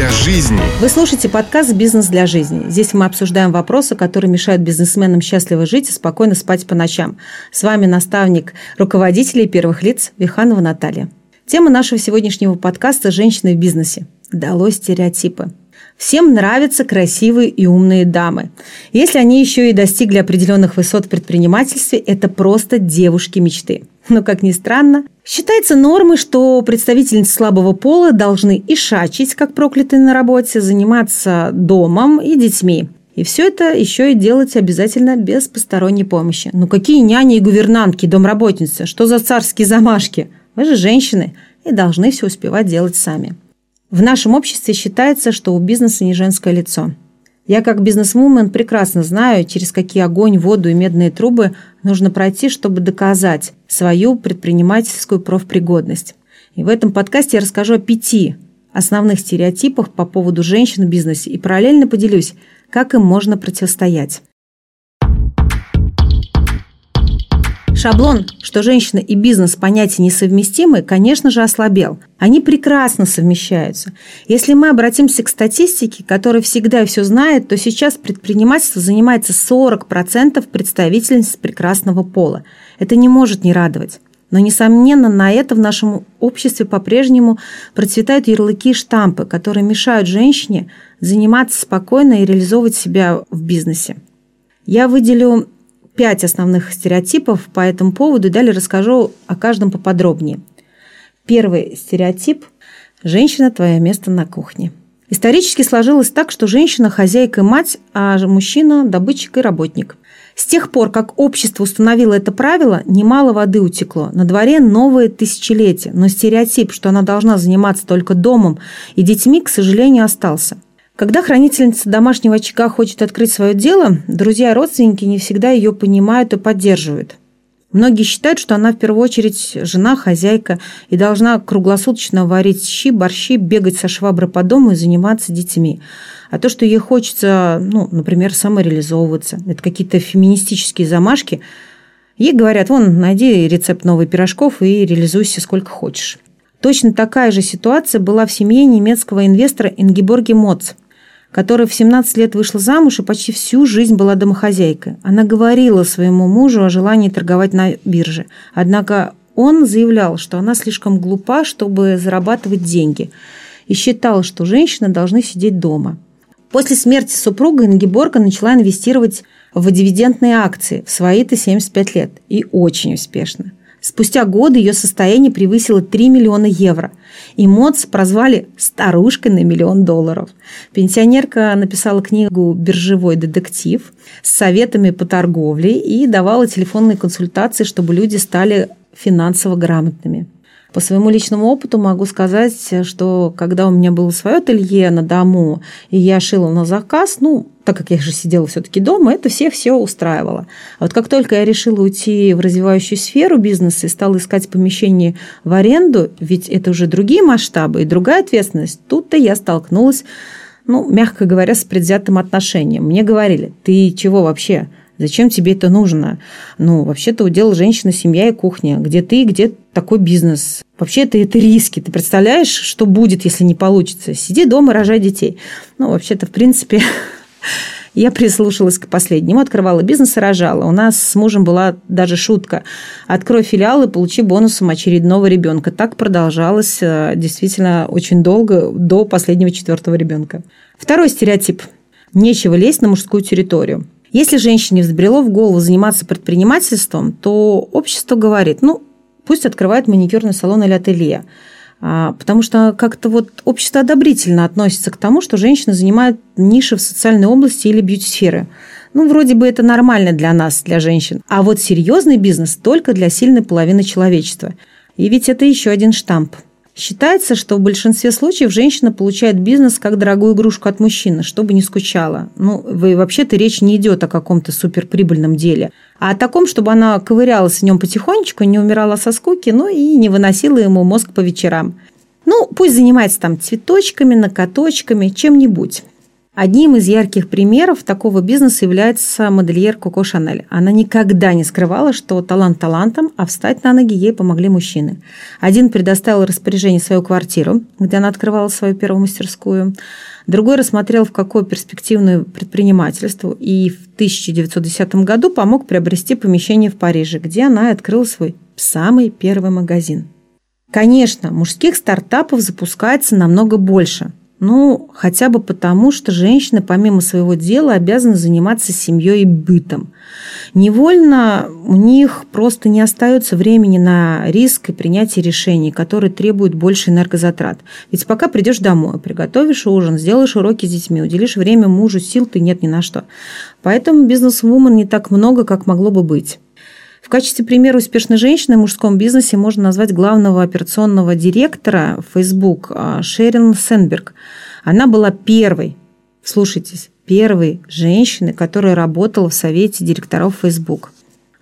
для жизни. Вы слушаете подкаст «Бизнес для жизни». Здесь мы обсуждаем вопросы, которые мешают бизнесменам счастливо жить и спокойно спать по ночам. С вами наставник руководителей первых лиц Виханова Наталья. Тема нашего сегодняшнего подкаста «Женщины в бизнесе». Далось стереотипы. Всем нравятся красивые и умные дамы. Если они еще и достигли определенных высот в предпринимательстве, это просто девушки мечты. Но, как ни странно, считается нормой, что представительницы слабого пола должны и шачить, как проклятые на работе, заниматься домом и детьми. И все это еще и делать обязательно без посторонней помощи. Ну какие няни и гувернантки, домработницы? Что за царские замашки? Вы же женщины и должны все успевать делать сами. В нашем обществе считается, что у бизнеса не женское лицо. Я как бизнесвумен прекрасно знаю, через какие огонь, воду и медные трубы нужно пройти, чтобы доказать свою предпринимательскую профпригодность. И в этом подкасте я расскажу о пяти основных стереотипах по поводу женщин в бизнесе и параллельно поделюсь, как им можно противостоять. Шаблон, что женщина и бизнес понятия несовместимы, конечно же, ослабел. Они прекрасно совмещаются. Если мы обратимся к статистике, которая всегда все знает, то сейчас предпринимательство занимается 40% представительниц прекрасного пола. Это не может не радовать. Но, несомненно, на это в нашем обществе по-прежнему процветают ярлыки и штампы, которые мешают женщине заниматься спокойно и реализовывать себя в бизнесе. Я выделю пять основных стереотипов по этому поводу далее расскажу о каждом поподробнее. Первый стереотип – женщина – твое место на кухне. Исторически сложилось так, что женщина – хозяйка и мать, а мужчина – добытчик и работник. С тех пор, как общество установило это правило, немало воды утекло. На дворе новое тысячелетие, но стереотип, что она должна заниматься только домом и детьми, к сожалению, остался – когда хранительница домашнего очага хочет открыть свое дело, друзья и родственники не всегда ее понимают и поддерживают. Многие считают, что она в первую очередь жена, хозяйка и должна круглосуточно варить щи, борщи, бегать со швабры по дому и заниматься детьми. А то, что ей хочется, ну, например, самореализовываться, это какие-то феминистические замашки, ей говорят, вон, найди рецепт новых пирожков и реализуйся сколько хочешь. Точно такая же ситуация была в семье немецкого инвестора Ингеборги Моц – которая в 17 лет вышла замуж и почти всю жизнь была домохозяйкой. Она говорила своему мужу о желании торговать на бирже. Однако он заявлял, что она слишком глупа, чтобы зарабатывать деньги, и считал, что женщины должны сидеть дома. После смерти супруга Ингеборга начала инвестировать в дивидендные акции в свои-то 75 лет. И очень успешно. Спустя годы ее состояние превысило 3 миллиона евро, и МОЦ прозвали «старушкой на миллион долларов». Пенсионерка написала книгу «Биржевой детектив» с советами по торговле и давала телефонные консультации, чтобы люди стали финансово грамотными. По своему личному опыту могу сказать, что когда у меня было свое ателье на дому, и я шила на заказ, ну, так как я же сидела все-таки дома, это все все устраивало. А вот как только я решила уйти в развивающую сферу бизнеса и стала искать помещение в аренду, ведь это уже другие масштабы и другая ответственность, тут-то я столкнулась, ну, мягко говоря, с предвзятым отношением. Мне говорили, ты чего вообще? Зачем тебе это нужно? Ну, вообще-то удел женщины, семья и кухня. Где ты, где такой бизнес? Вообще-то это риски. Ты представляешь, что будет, если не получится? Сиди дома, рожай детей. Ну, вообще-то, в принципе, я прислушалась к последнему, открывала бизнес и рожала. У нас с мужем была даже шутка. Открой филиал и получи бонусом очередного ребенка. Так продолжалось э, действительно очень долго, до последнего четвертого ребенка. Второй стереотип. Нечего лезть на мужскую территорию. Если женщине взбрело в голову заниматься предпринимательством, то общество говорит, ну, пусть открывает маникюрный салон или ателье. А, потому что как-то вот общество одобрительно относится к тому, что женщина занимает ниши в социальной области или бьюти-сферы. Ну, вроде бы это нормально для нас, для женщин. А вот серьезный бизнес только для сильной половины человечества. И ведь это еще один штамп – Считается, что в большинстве случаев женщина получает бизнес как дорогую игрушку от мужчины, чтобы не скучала. Ну, вообще-то речь не идет о каком-то суперприбыльном деле, а о таком, чтобы она ковырялась в нем потихонечку, не умирала со скуки, ну и не выносила ему мозг по вечерам. Ну, пусть занимается там цветочками, накаточками, чем-нибудь. Одним из ярких примеров такого бизнеса является модельер Коко Шанель. Она никогда не скрывала, что талант талантом, а встать на ноги ей помогли мужчины. Один предоставил распоряжение свою квартиру, где она открывала свою первую мастерскую. Другой рассмотрел, в какое перспективное предпринимательство, и в 1910 году помог приобрести помещение в Париже, где она открыла свой самый первый магазин. Конечно, мужских стартапов запускается намного больше – ну, хотя бы потому, что женщины помимо своего дела обязаны заниматься семьей и бытом. Невольно у них просто не остается времени на риск и принятие решений, которые требуют больше энергозатрат. Ведь пока придешь домой, приготовишь ужин, сделаешь уроки с детьми, уделишь время мужу, сил ты нет ни на что. Поэтому бизнес-вумен не так много, как могло бы быть. В качестве примера успешной женщины в мужском бизнесе можно назвать главного операционного директора Facebook а, Шерин Сенберг. Она была первой, слушайтесь, первой женщиной, которая работала в совете директоров Facebook.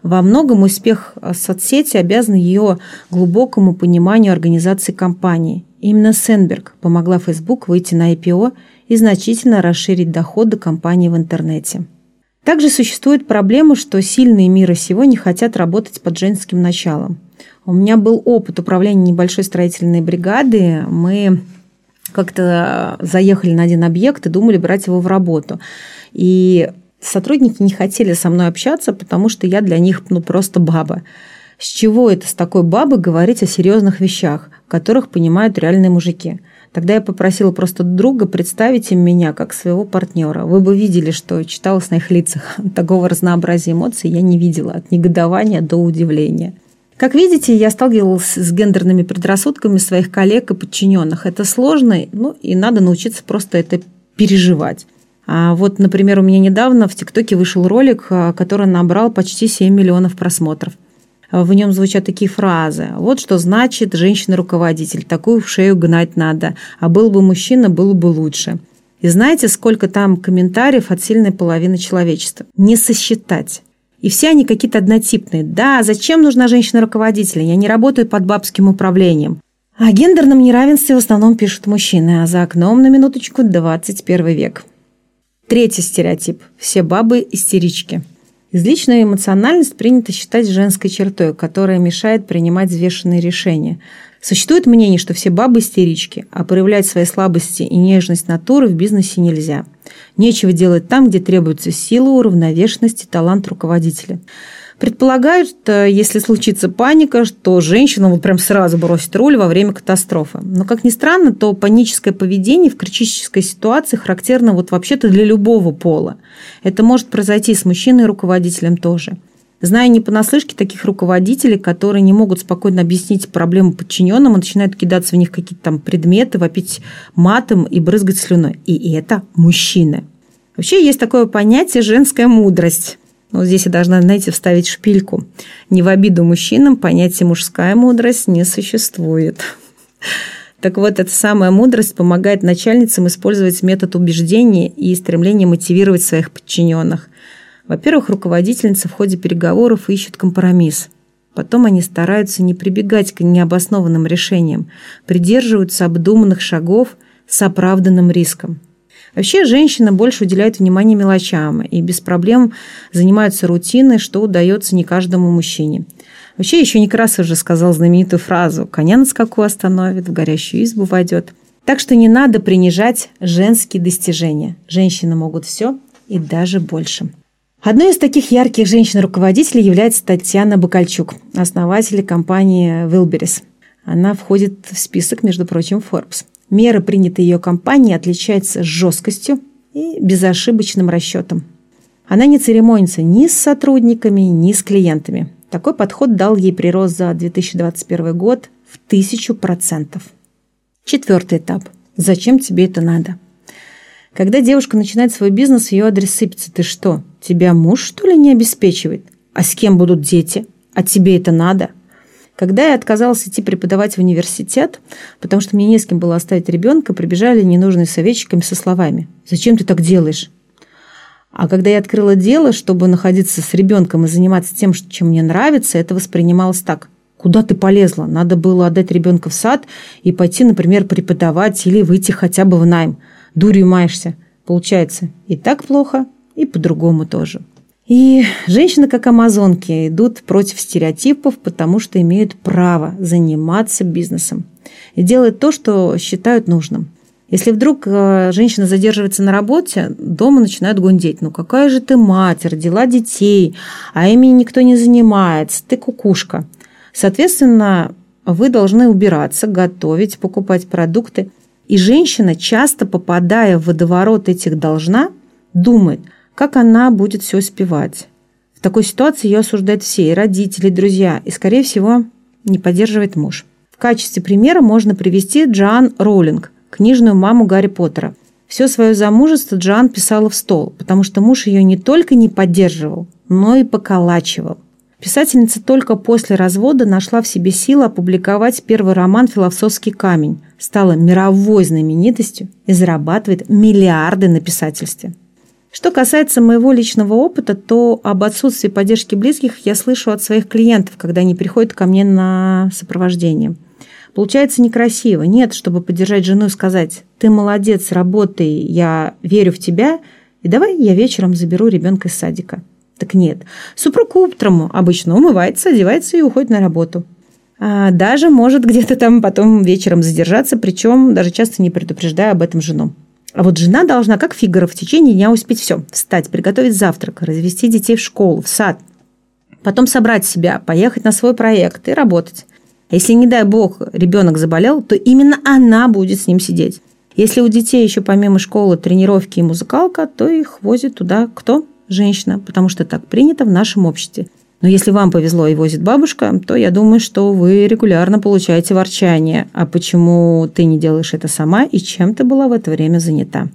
Во многом успех соцсети обязан ее глубокому пониманию организации компании. Именно Сенберг помогла Facebook выйти на IPO и значительно расширить доходы компании в интернете. Также существует проблема, что сильные мира сего не хотят работать под женским началом. У меня был опыт управления небольшой строительной бригады. Мы как-то заехали на один объект и думали брать его в работу. И сотрудники не хотели со мной общаться, потому что я для них ну, просто баба. С чего это с такой бабы говорить о серьезных вещах, которых понимают реальные мужики? Тогда я попросила просто друга представить им меня как своего партнера. Вы бы видели, что читалось на их лицах. Такого разнообразия эмоций я не видела, от негодования до удивления. Как видите, я сталкивалась с гендерными предрассудками своих коллег и подчиненных. Это сложно, ну и надо научиться просто это переживать. А вот, например, у меня недавно в ТикТоке вышел ролик, а, который набрал почти 7 миллионов просмотров. В нем звучат такие фразы. Вот что значит женщина-руководитель. Такую в шею гнать надо. А был бы мужчина, было бы лучше. И знаете, сколько там комментариев от сильной половины человечества? Не сосчитать. И все они какие-то однотипные. Да, зачем нужна женщина-руководитель? Я не работаю под бабским управлением. О гендерном неравенстве в основном пишут мужчины, а за окном на минуточку 21 век. Третий стереотип. Все бабы – истерички. Излишняя эмоциональность принято считать женской чертой, которая мешает принимать взвешенные решения. Существует мнение, что все бабы истерички, а проявлять свои слабости и нежность натуры в бизнесе нельзя. Нечего делать там, где требуется сила, уравновешенность и талант руководителя. Предполагают, э, если случится паника, что женщина вот прям сразу бросит руль во время катастрофы. Но, как ни странно, то паническое поведение в критической ситуации характерно вот вообще-то для любого пола. Это может произойти с мужчиной и руководителем тоже. Знаю не понаслышке таких руководителей, которые не могут спокойно объяснить проблему подчиненным и начинают кидаться в них какие-то там предметы, вопить матом и брызгать слюной. И это мужчины. Вообще есть такое понятие «женская мудрость». Вот здесь я должна, знаете, вставить шпильку. Не в обиду мужчинам понятие «мужская мудрость» не существует. Так вот, эта самая мудрость помогает начальницам использовать метод убеждения и стремление мотивировать своих подчиненных. Во-первых, руководительница в ходе переговоров ищет компромисс. Потом они стараются не прибегать к необоснованным решениям, придерживаются обдуманных шагов с оправданным риском. Вообще женщина больше уделяет внимание мелочам и без проблем занимаются рутиной, что удается не каждому мужчине. Вообще еще Некрасов же сказал знаменитую фразу «коня на скаку остановит, в горящую избу войдет». Так что не надо принижать женские достижения. Женщины могут все и даже больше. Одной из таких ярких женщин-руководителей является Татьяна Бакальчук, основатель компании Wilburys. Она входит в список, между прочим, Forbes. Меры, принятые ее компанией, отличаются жесткостью и безошибочным расчетом. Она не церемонится ни с сотрудниками, ни с клиентами. Такой подход дал ей прирост за 2021 год в тысячу процентов. Четвертый этап. Зачем тебе это надо? Когда девушка начинает свой бизнес, ее адрес сыпется. Ты что, тебя муж, что ли, не обеспечивает? А с кем будут дети? А тебе это надо? Когда я отказалась идти преподавать в университет, потому что мне не с кем было оставить ребенка, прибежали ненужные советчиками со словами «Зачем ты так делаешь?». А когда я открыла дело, чтобы находиться с ребенком и заниматься тем, чем мне нравится, это воспринималось так. Куда ты полезла? Надо было отдать ребенка в сад и пойти, например, преподавать или выйти хотя бы в найм. Дурью маешься. Получается и так плохо, и по-другому тоже. И женщины, как амазонки, идут против стереотипов, потому что имеют право заниматься бизнесом и делают то, что считают нужным. Если вдруг э, женщина задерживается на работе, дома начинают гундеть. Ну какая же ты мать, родила детей, а ими никто не занимается, ты кукушка. Соответственно, вы должны убираться, готовить, покупать продукты. И женщина, часто попадая в водоворот этих должна, думает – как она будет все успевать? В такой ситуации ее осуждают все, и родители, и друзья, и, скорее всего, не поддерживает муж. В качестве примера можно привести Джоан Роулинг, книжную маму Гарри Поттера. Все свое замужество Джоан писала в стол, потому что муж ее не только не поддерживал, но и поколачивал. Писательница только после развода нашла в себе силы опубликовать первый роман «Философский камень», стала мировой знаменитостью и зарабатывает миллиарды на писательстве. Что касается моего личного опыта, то об отсутствии поддержки близких я слышу от своих клиентов, когда они приходят ко мне на сопровождение. Получается некрасиво. Нет, чтобы поддержать жену и сказать, ты молодец, работай, я верю в тебя, и давай я вечером заберу ребенка из садика. Так нет. Супруг утром обычно умывается, одевается и уходит на работу. А даже может где-то там потом вечером задержаться, причем даже часто не предупреждая об этом жену. А вот жена должна, как Фигара, в течение дня успеть все. Встать, приготовить завтрак, развести детей в школу, в сад. Потом собрать себя, поехать на свой проект и работать. А если, не дай бог, ребенок заболел, то именно она будет с ним сидеть. Если у детей еще помимо школы тренировки и музыкалка, то их возит туда кто? Женщина, потому что так принято в нашем обществе. Но если вам повезло и возит бабушка, то я думаю, что вы регулярно получаете ворчание. А почему ты не делаешь это сама и чем ты была в это время занята?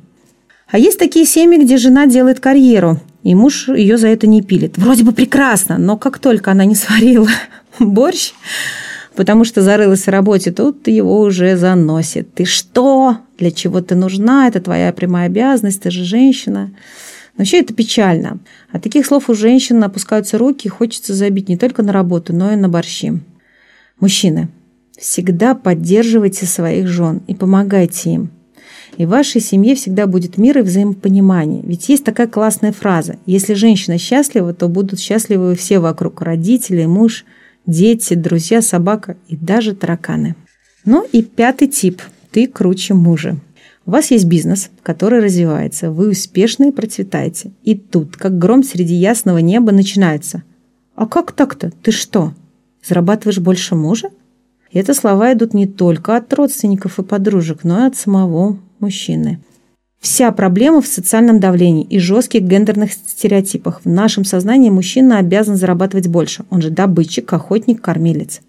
А есть такие семьи, где жена делает карьеру, и муж ее за это не пилит. Вроде бы прекрасно, но как только она не сварила борщ, потому что зарылась в работе, тут его уже заносит. Ты что? Для чего ты нужна? Это твоя прямая обязанность, ты же женщина. Вообще это печально. От таких слов у женщин опускаются руки, и хочется забить не только на работу, но и на борщи. Мужчины, всегда поддерживайте своих жен и помогайте им. И в вашей семье всегда будет мир и взаимопонимание. Ведь есть такая классная фраза. Если женщина счастлива, то будут счастливы все вокруг. Родители, муж, дети, друзья, собака и даже тараканы. Ну и пятый тип. Ты круче мужа. У вас есть бизнес, который развивается, вы успешны и процветаете. И тут, как гром среди ясного неба, начинается. А как так-то? Ты что, зарабатываешь больше мужа? И это слова идут не только от родственников и подружек, но и от самого мужчины. Вся проблема в социальном давлении и жестких гендерных стереотипах. В нашем сознании мужчина обязан зарабатывать больше. Он же добытчик, охотник, кормилец.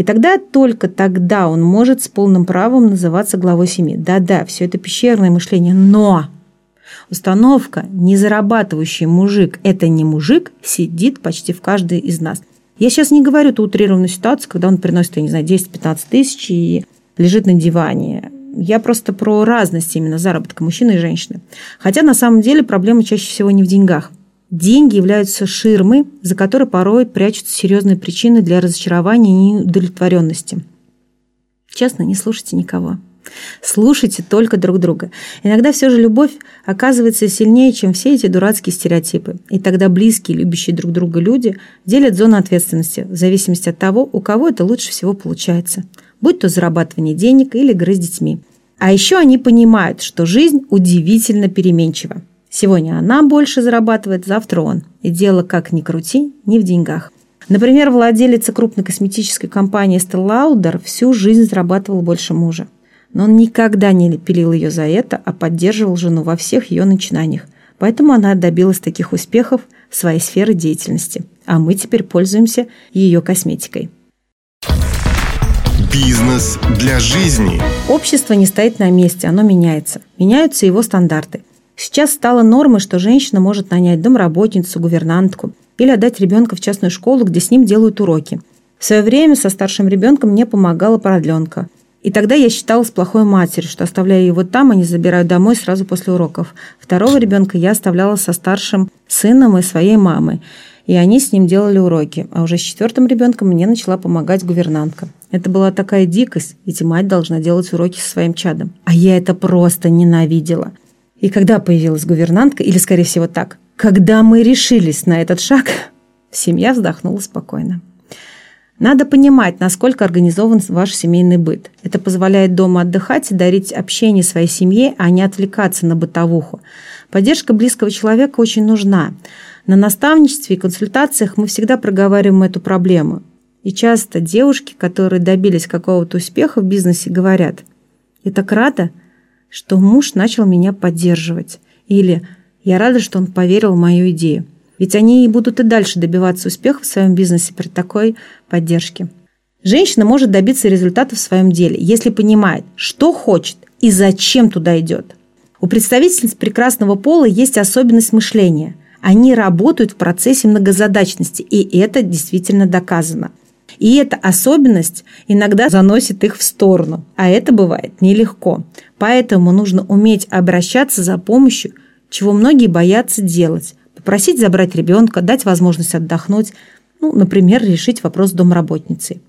И тогда, только тогда он может с полным правом называться главой семьи. Да-да, все это пещерное мышление, но установка «не зарабатывающий мужик – это не мужик» сидит почти в каждой из нас. Я сейчас не говорю ту утрированную ситуацию, когда он приносит, я не знаю, 10-15 тысяч и лежит на диване. Я просто про разность именно заработка мужчины и женщины. Хотя на самом деле проблема чаще всего не в деньгах. Деньги являются ширмой, за которой порой прячутся серьезные причины для разочарования и неудовлетворенности. Честно, не слушайте никого. Слушайте только друг друга. Иногда все же любовь оказывается сильнее, чем все эти дурацкие стереотипы. И тогда близкие, любящие друг друга люди делят зону ответственности в зависимости от того, у кого это лучше всего получается. Будь то зарабатывание денег или игры с детьми. А еще они понимают, что жизнь удивительно переменчива. Сегодня она больше зарабатывает, завтра он. И дело, как ни крути, не в деньгах. Например, владелица крупной косметической компании Lauder всю жизнь зарабатывал больше мужа. Но он никогда не пилил ее за это, а поддерживал жену во всех ее начинаниях. Поэтому она добилась таких успехов в своей сфере деятельности. А мы теперь пользуемся ее косметикой. Бизнес для жизни. Общество не стоит на месте, оно меняется. Меняются его стандарты. Сейчас стало нормой, что женщина может нанять домработницу, гувернантку или отдать ребенка в частную школу, где с ним делают уроки. В свое время со старшим ребенком мне помогала продленка. И тогда я считалась плохой матерью, что оставляю его там, а не забираю домой сразу после уроков. Второго ребенка я оставляла со старшим сыном и своей мамой. И они с ним делали уроки. А уже с четвертым ребенком мне начала помогать гувернантка. Это была такая дикость, ведь мать должна делать уроки со своим чадом. А я это просто ненавидела. И когда появилась гувернантка, или, скорее всего, так, когда мы решились на этот шаг, семья вздохнула спокойно. Надо понимать, насколько организован ваш семейный быт. Это позволяет дома отдыхать и дарить общение своей семье, а не отвлекаться на бытовуху. Поддержка близкого человека очень нужна. На наставничестве и консультациях мы всегда проговариваем эту проблему. И часто девушки, которые добились какого-то успеха в бизнесе, говорят, «Я так рада, что муж начал меня поддерживать». Или «Я рада, что он поверил в мою идею». Ведь они и будут и дальше добиваться успеха в своем бизнесе при такой поддержке. Женщина может добиться результата в своем деле, если понимает, что хочет и зачем туда идет. У представительниц прекрасного пола есть особенность мышления. Они работают в процессе многозадачности, и это действительно доказано. И эта особенность иногда заносит их в сторону, а это бывает нелегко. Поэтому нужно уметь обращаться за помощью, чего многие боятся делать. Попросить забрать ребенка, дать возможность отдохнуть, ну, например, решить вопрос с домработницей.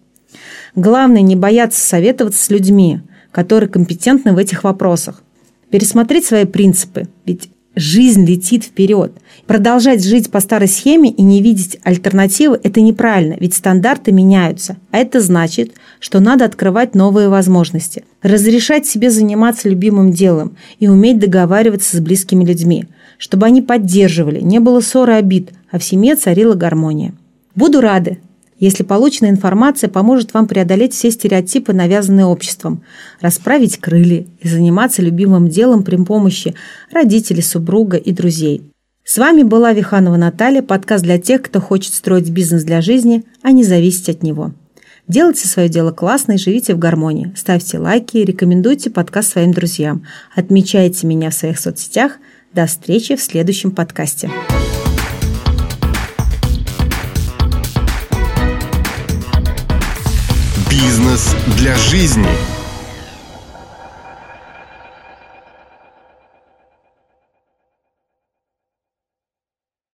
Главное не бояться советоваться с людьми, которые компетентны в этих вопросах. Пересмотреть свои принципы, ведь жизнь летит вперед. Продолжать жить по старой схеме и не видеть альтернативы – это неправильно, ведь стандарты меняются. А это значит, что надо открывать новые возможности, разрешать себе заниматься любимым делом и уметь договариваться с близкими людьми, чтобы они поддерживали, не было ссоры обид, а в семье царила гармония. Буду рада, если полученная информация поможет вам преодолеть все стереотипы, навязанные обществом, расправить крылья и заниматься любимым делом при помощи родителей, супруга и друзей. С вами была Виханова Наталья, подкаст для тех, кто хочет строить бизнес для жизни, а не зависеть от него. Делайте свое дело классно и живите в гармонии. Ставьте лайки, рекомендуйте подкаст своим друзьям. Отмечайте меня в своих соцсетях. До встречи в следующем подкасте. Бизнес для жизни.